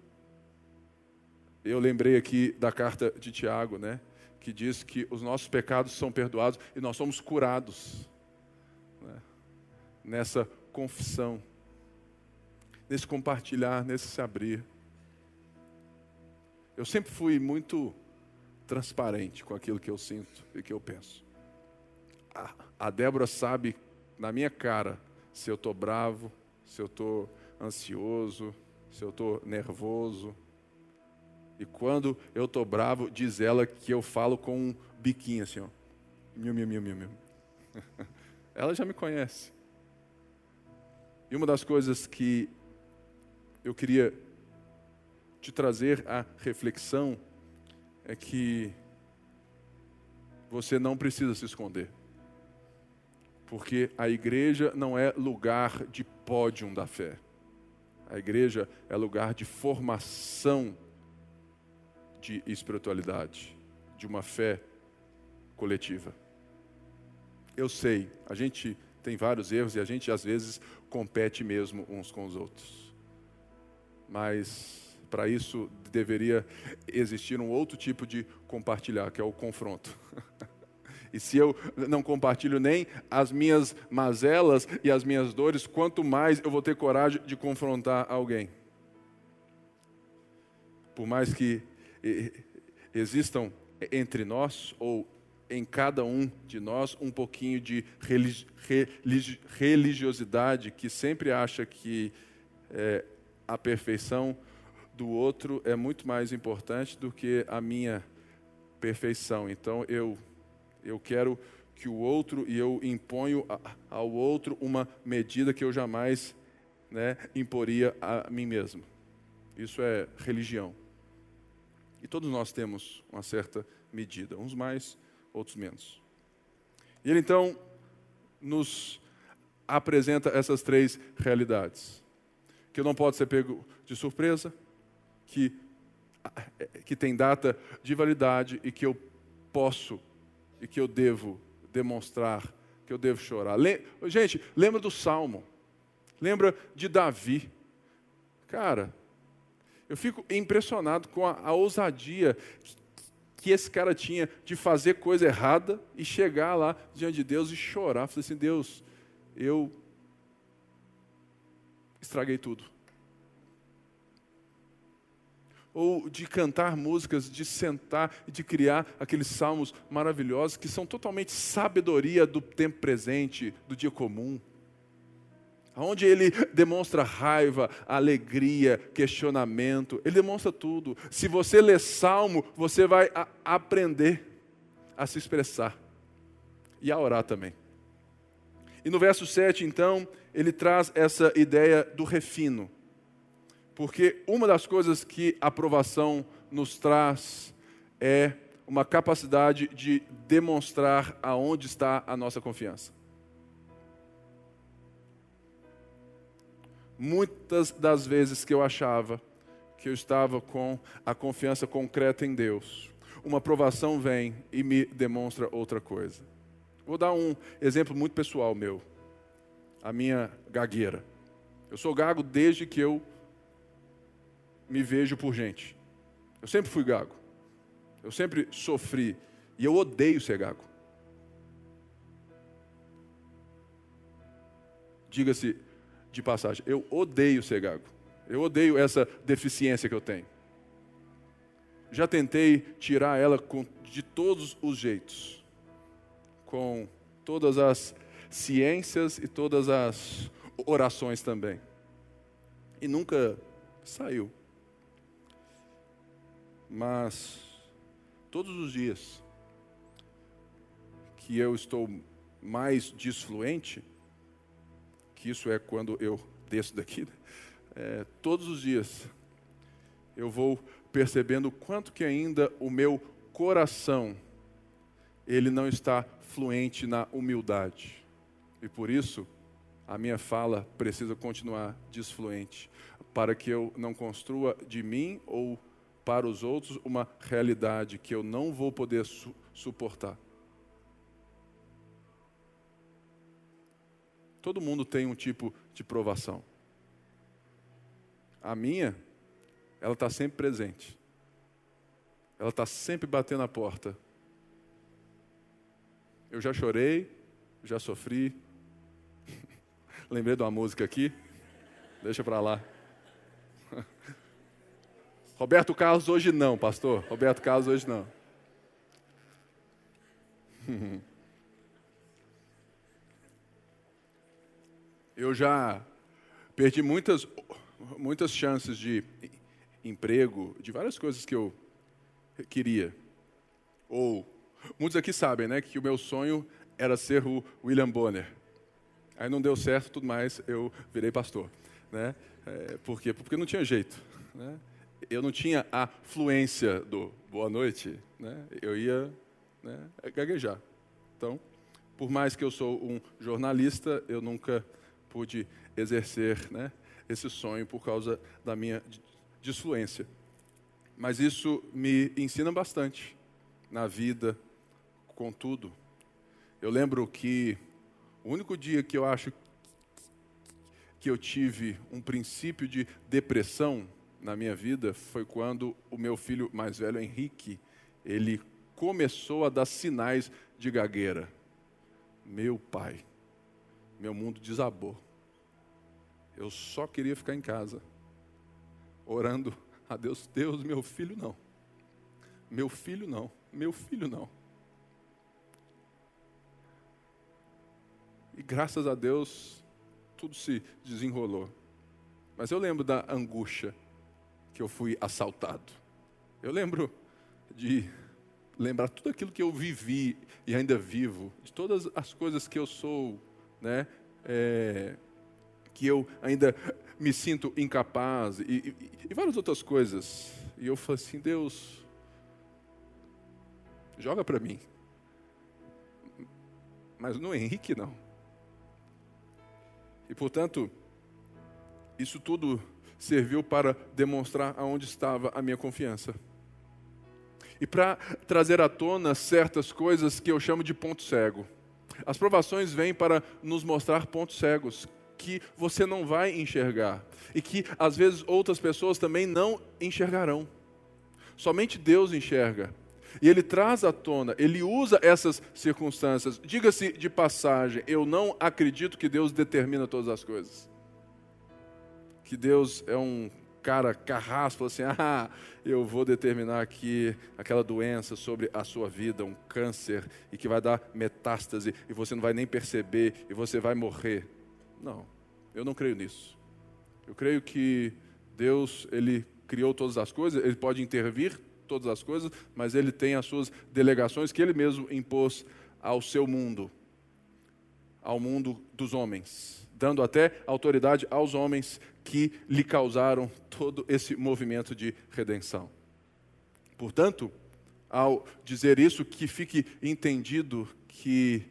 eu lembrei aqui da carta de Tiago, né, que diz que os nossos pecados são perdoados e nós somos curados. Né, nessa confissão, nesse compartilhar, nesse se abrir. Eu sempre fui muito transparente com aquilo que eu sinto e que eu penso. A, a Débora sabe na minha cara se eu estou bravo, se eu estou ansioso, se eu estou nervoso. E quando eu estou bravo, diz ela que eu falo com um biquinho assim, ó. Miu, miu, miu, miu, miu. Ela já me conhece. E uma das coisas que eu queria te trazer a reflexão é que você não precisa se esconder. Porque a igreja não é lugar de pódio da fé. A igreja é lugar de formação de espiritualidade, de uma fé coletiva. Eu sei, a gente tem vários erros e a gente às vezes compete mesmo uns com os outros. Mas para isso deveria existir um outro tipo de compartilhar, que é o confronto. E se eu não compartilho nem as minhas mazelas e as minhas dores, quanto mais eu vou ter coragem de confrontar alguém. Por mais que existam entre nós ou em cada um de nós um pouquinho de religiosidade que sempre acha que é, a perfeição do outro é muito mais importante do que a minha perfeição. Então eu eu quero que o outro e eu imponho ao outro uma medida que eu jamais né, imporia a mim mesmo. Isso é religião. E todos nós temos uma certa medida, uns mais, outros menos. E ele então nos apresenta essas três realidades: que não pode ser pego de surpresa, que, que tem data de validade e que eu posso e que eu devo demonstrar, que eu devo chorar. Le... Gente, lembra do Salmo, lembra de Davi. Cara, eu fico impressionado com a, a ousadia que esse cara tinha de fazer coisa errada e chegar lá diante de Deus e chorar. Falei assim: Deus, eu estraguei tudo. Ou de cantar músicas, de sentar e de criar aqueles salmos maravilhosos que são totalmente sabedoria do tempo presente, do dia comum onde ele demonstra raiva, alegria, questionamento, ele demonstra tudo. Se você ler Salmo, você vai a aprender a se expressar e a orar também. E no verso 7, então, ele traz essa ideia do refino. Porque uma das coisas que a aprovação nos traz é uma capacidade de demonstrar aonde está a nossa confiança. muitas das vezes que eu achava que eu estava com a confiança concreta em Deus, uma provação vem e me demonstra outra coisa. Vou dar um exemplo muito pessoal meu. A minha gagueira. Eu sou gago desde que eu me vejo por gente. Eu sempre fui gago. Eu sempre sofri. E eu odeio ser gago. Diga-se de passagem. Eu odeio ser gago. Eu odeio essa deficiência que eu tenho. Já tentei tirar ela com, de todos os jeitos, com todas as ciências e todas as orações também. E nunca saiu. Mas todos os dias que eu estou mais desfluente, que isso é quando eu desço daqui, né? é, todos os dias eu vou percebendo quanto que ainda o meu coração ele não está fluente na humildade. E por isso a minha fala precisa continuar desfluente, para que eu não construa de mim ou para os outros uma realidade que eu não vou poder su suportar. Todo mundo tem um tipo de provação. A minha, ela está sempre presente. Ela está sempre batendo a porta. Eu já chorei, já sofri. Lembrei de uma música aqui. Deixa para lá. Roberto Carlos hoje não, pastor. Roberto Carlos hoje não. Eu já perdi muitas, muitas chances de emprego, de várias coisas que eu queria. Ou, muitos aqui sabem, né, que o meu sonho era ser o William Bonner. Aí não deu certo, tudo mais, eu virei pastor. Né? É, por quê? Porque não tinha jeito. Né? Eu não tinha a fluência do boa noite, né? eu ia né, gaguejar. Então, por mais que eu sou um jornalista, eu nunca pude exercer né, esse sonho por causa da minha disfluência. Mas isso me ensina bastante na vida, com tudo. Eu lembro que o único dia que eu acho que eu tive um princípio de depressão na minha vida foi quando o meu filho mais velho, Henrique, ele começou a dar sinais de gagueira. Meu pai, meu mundo desabou. Eu só queria ficar em casa, orando a Deus, Deus, meu filho não. Meu filho não, meu filho não. E graças a Deus, tudo se desenrolou. Mas eu lembro da angústia que eu fui assaltado. Eu lembro de lembrar tudo aquilo que eu vivi e ainda vivo, de todas as coisas que eu sou, né? É, que eu ainda me sinto incapaz e, e, e várias outras coisas. E eu falei assim, Deus, joga para mim. Mas no Henrique não. E portanto, isso tudo serviu para demonstrar aonde estava a minha confiança. E para trazer à tona certas coisas que eu chamo de ponto cego. As provações vêm para nos mostrar pontos cegos que você não vai enxergar e que às vezes outras pessoas também não enxergarão. Somente Deus enxerga. E ele traz à tona, ele usa essas circunstâncias. Diga-se de passagem, eu não acredito que Deus determina todas as coisas. Que Deus é um cara carrasco, assim, ah, eu vou determinar aqui aquela doença sobre a sua vida, um câncer, e que vai dar metástase, e você não vai nem perceber, e você vai morrer. Não, eu não creio nisso. Eu creio que Deus, Ele criou todas as coisas, Ele pode intervir todas as coisas, mas Ele tem as suas delegações que Ele mesmo impôs ao seu mundo, ao mundo dos homens, dando até autoridade aos homens que lhe causaram todo esse movimento de redenção. Portanto, ao dizer isso, que fique entendido que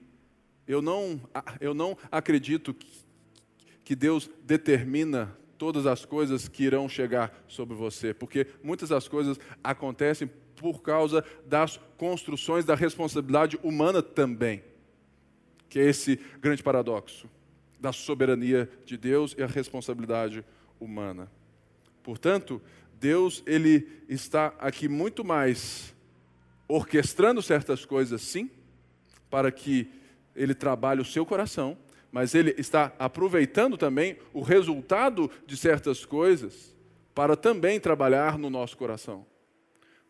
eu não, eu não acredito que que Deus determina todas as coisas que irão chegar sobre você, porque muitas das coisas acontecem por causa das construções da responsabilidade humana também, que é esse grande paradoxo da soberania de Deus e a responsabilidade humana. Portanto, Deus ele está aqui muito mais orquestrando certas coisas, sim, para que ele trabalhe o seu coração mas ele está aproveitando também o resultado de certas coisas para também trabalhar no nosso coração.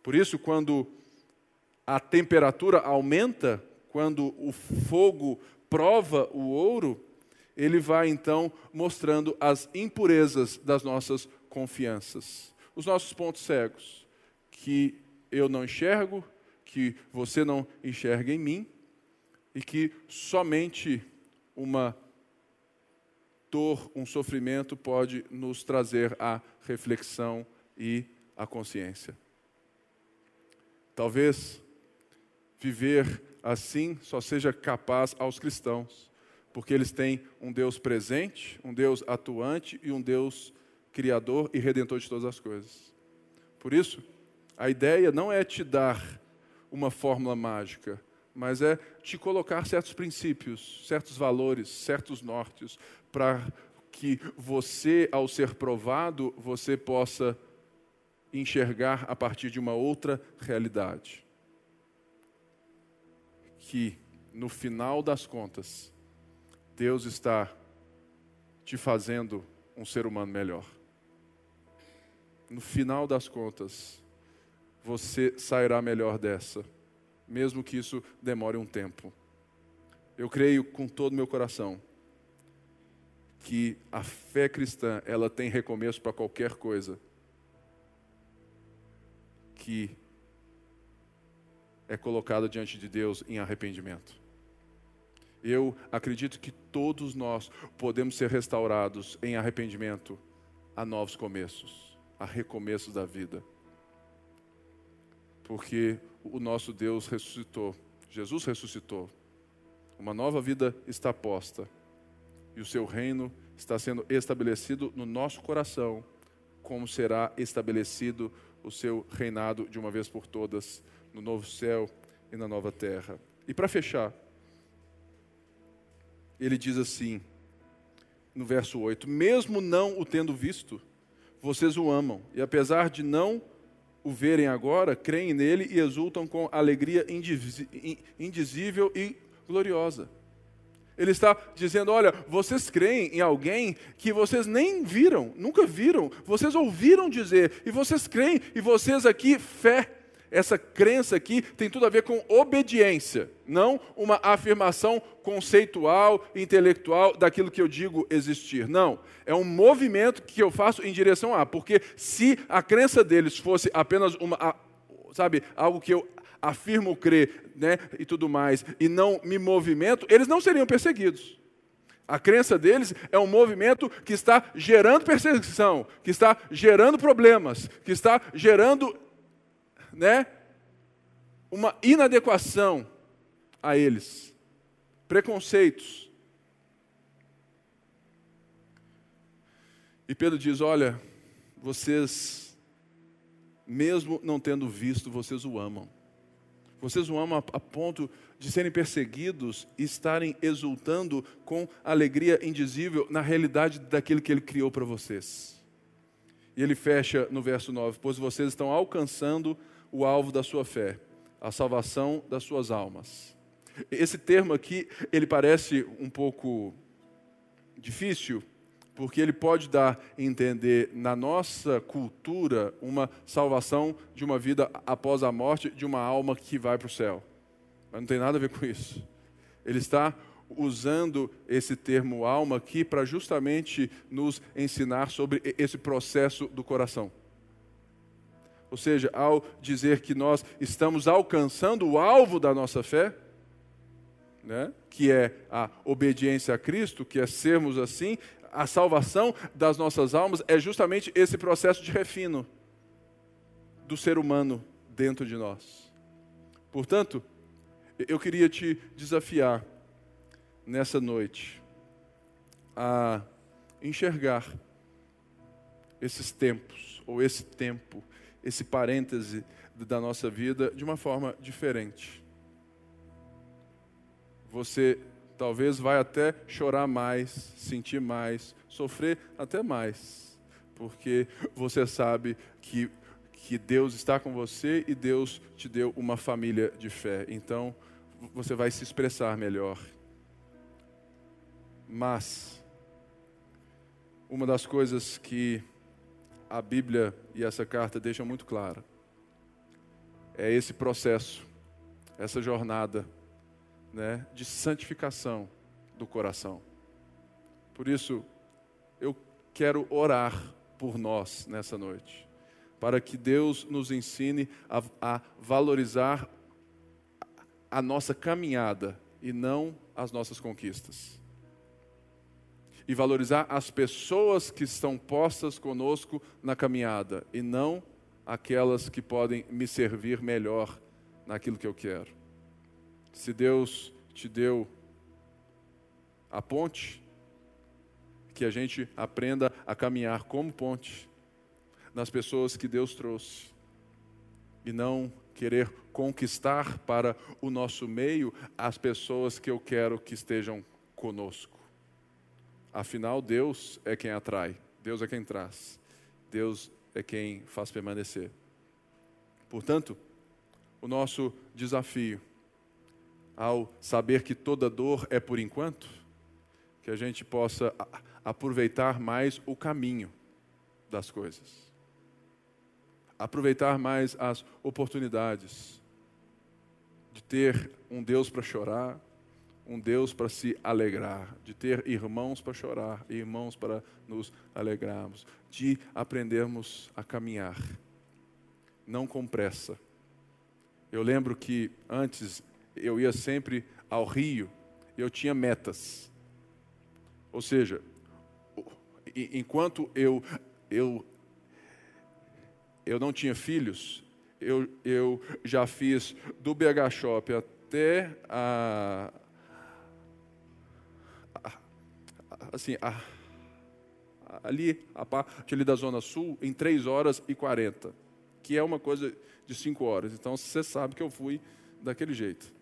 Por isso, quando a temperatura aumenta, quando o fogo prova o ouro, ele vai então mostrando as impurezas das nossas confianças, os nossos pontos cegos, que eu não enxergo, que você não enxerga em mim, e que somente uma dor, um sofrimento pode nos trazer a reflexão e a consciência. Talvez viver assim só seja capaz aos cristãos, porque eles têm um Deus presente, um Deus atuante e um Deus criador e redentor de todas as coisas. Por isso, a ideia não é te dar uma fórmula mágica, mas é te colocar certos princípios, certos valores, certos nortes, para que você, ao ser provado, você possa enxergar a partir de uma outra realidade. Que, no final das contas, Deus está te fazendo um ser humano melhor. No final das contas, você sairá melhor dessa mesmo que isso demore um tempo. Eu creio com todo o meu coração que a fé cristã, ela tem recomeço para qualquer coisa que é colocada diante de Deus em arrependimento. Eu acredito que todos nós podemos ser restaurados em arrependimento a novos começos, a recomeços da vida. Porque o nosso Deus ressuscitou. Jesus ressuscitou. Uma nova vida está posta. E o seu reino está sendo estabelecido no nosso coração, como será estabelecido o seu reinado de uma vez por todas no novo céu e na nova terra. E para fechar, ele diz assim, no verso 8: Mesmo não o tendo visto, vocês o amam, e apesar de não o verem agora, creem nele e exultam com alegria indizível e gloriosa. Ele está dizendo: olha, vocês creem em alguém que vocês nem viram, nunca viram, vocês ouviram dizer, e vocês creem, e vocês aqui, fé, essa crença aqui tem tudo a ver com obediência, não uma afirmação conceitual, intelectual daquilo que eu digo existir. Não, é um movimento que eu faço em direção a, porque se a crença deles fosse apenas uma, sabe, algo que eu afirmo crer, né, e tudo mais, e não me movimento, eles não seriam perseguidos. A crença deles é um movimento que está gerando perseguição, que está gerando problemas, que está gerando né, uma inadequação a eles, preconceitos. E Pedro diz: Olha, vocês, mesmo não tendo visto, vocês o amam. Vocês o amam a, ponto de serem perseguidos e estarem exultando com alegria indizível na realidade daquilo que ele criou para vocês. E ele fecha no verso 9: Pois vocês estão alcançando o alvo da sua fé, a salvação das suas almas. Esse termo aqui, ele parece um pouco difícil, porque ele pode dar a entender na nossa cultura uma salvação de uma vida após a morte de uma alma que vai para o céu. Mas não tem nada a ver com isso. Ele está usando esse termo alma aqui para justamente nos ensinar sobre esse processo do coração. Ou seja, ao dizer que nós estamos alcançando o alvo da nossa fé, né, que é a obediência a Cristo, que é sermos assim, a salvação das nossas almas é justamente esse processo de refino do ser humano dentro de nós. Portanto, eu queria te desafiar nessa noite a enxergar esses tempos, ou esse tempo, esse parêntese da nossa vida de uma forma diferente. Você talvez vai até chorar mais, sentir mais, sofrer até mais, porque você sabe que, que Deus está com você e Deus te deu uma família de fé. Então, você vai se expressar melhor. Mas, uma das coisas que a Bíblia e essa carta deixam muito clara. É esse processo, essa jornada né, de santificação do coração. Por isso, eu quero orar por nós nessa noite, para que Deus nos ensine a, a valorizar a nossa caminhada e não as nossas conquistas e valorizar as pessoas que estão postas conosco na caminhada e não aquelas que podem me servir melhor naquilo que eu quero. Se Deus te deu a ponte, que a gente aprenda a caminhar como ponte nas pessoas que Deus trouxe e não querer conquistar para o nosso meio as pessoas que eu quero que estejam conosco. Afinal, Deus é quem atrai, Deus é quem traz, Deus é quem faz permanecer. Portanto, o nosso desafio, ao saber que toda dor é por enquanto, que a gente possa aproveitar mais o caminho das coisas, aproveitar mais as oportunidades de ter um Deus para chorar, um Deus para se alegrar, de ter irmãos para chorar, irmãos para nos alegrarmos, de aprendermos a caminhar, não com pressa. Eu lembro que antes eu ia sempre ao rio, eu tinha metas. Ou seja, enquanto eu eu eu não tinha filhos, eu, eu já fiz do BH Shop até a assim, a, ali, a parte ali da Zona Sul, em 3 horas e 40, que é uma coisa de 5 horas. Então, você sabe que eu fui daquele jeito,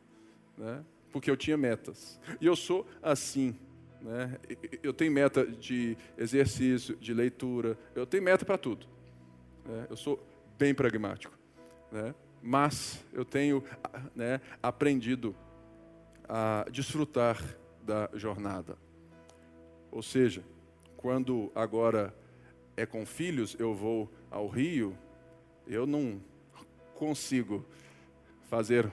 né? porque eu tinha metas. E eu sou assim. Né? Eu tenho meta de exercício, de leitura, eu tenho meta para tudo. Né? Eu sou bem pragmático. Né? Mas eu tenho né, aprendido a desfrutar da jornada. Ou seja, quando agora é com filhos, eu vou ao Rio, eu não consigo fazer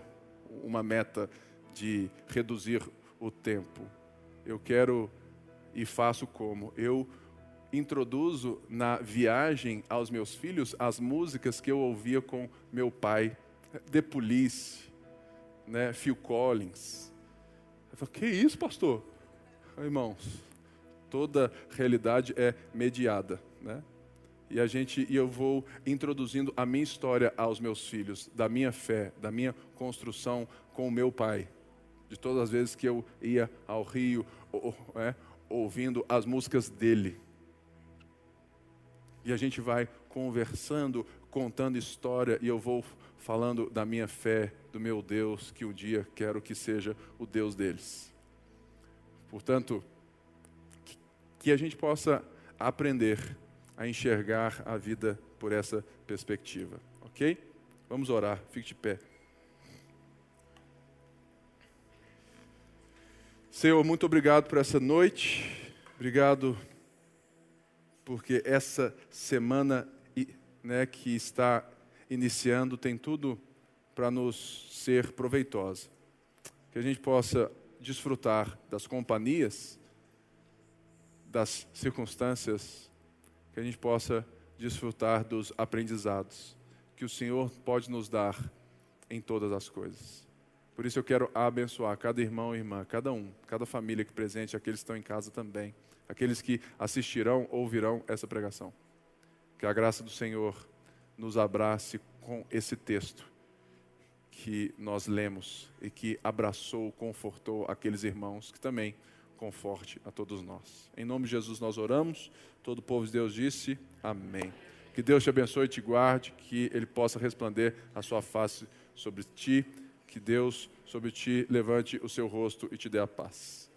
uma meta de reduzir o tempo. Eu quero e faço como? Eu introduzo na viagem aos meus filhos as músicas que eu ouvia com meu pai, The Police, né, Phil Collins. Eu falo, que isso, pastor? Irmãos, toda realidade é mediada, né? E a gente e eu vou introduzindo a minha história aos meus filhos, da minha fé, da minha construção com o meu pai, de todas as vezes que eu ia ao Rio, ou, é, ouvindo as músicas dele. E a gente vai conversando, contando história, e eu vou falando da minha fé, do meu Deus, que um dia quero que seja o Deus deles. Portanto, que a gente possa aprender a enxergar a vida por essa perspectiva, ok? Vamos orar, fique de pé. Senhor, muito obrigado por essa noite, obrigado porque essa semana né, que está iniciando tem tudo para nos ser proveitosa. Que a gente possa desfrutar das companhias, das circunstâncias, que a gente possa desfrutar dos aprendizados que o Senhor pode nos dar em todas as coisas. Por isso eu quero abençoar cada irmão e irmã, cada um, cada família que presente, aqueles que estão em casa também, aqueles que assistirão, ouvirão essa pregação. Que a graça do Senhor nos abrace com esse texto que nós lemos e que abraçou, confortou aqueles irmãos que também conforte a todos nós. Em nome de Jesus nós oramos. Todo o povo de Deus disse: Amém. Que Deus te abençoe e te guarde, que Ele possa resplandecer a sua face sobre ti, que Deus sobre ti levante o seu rosto e te dê a paz.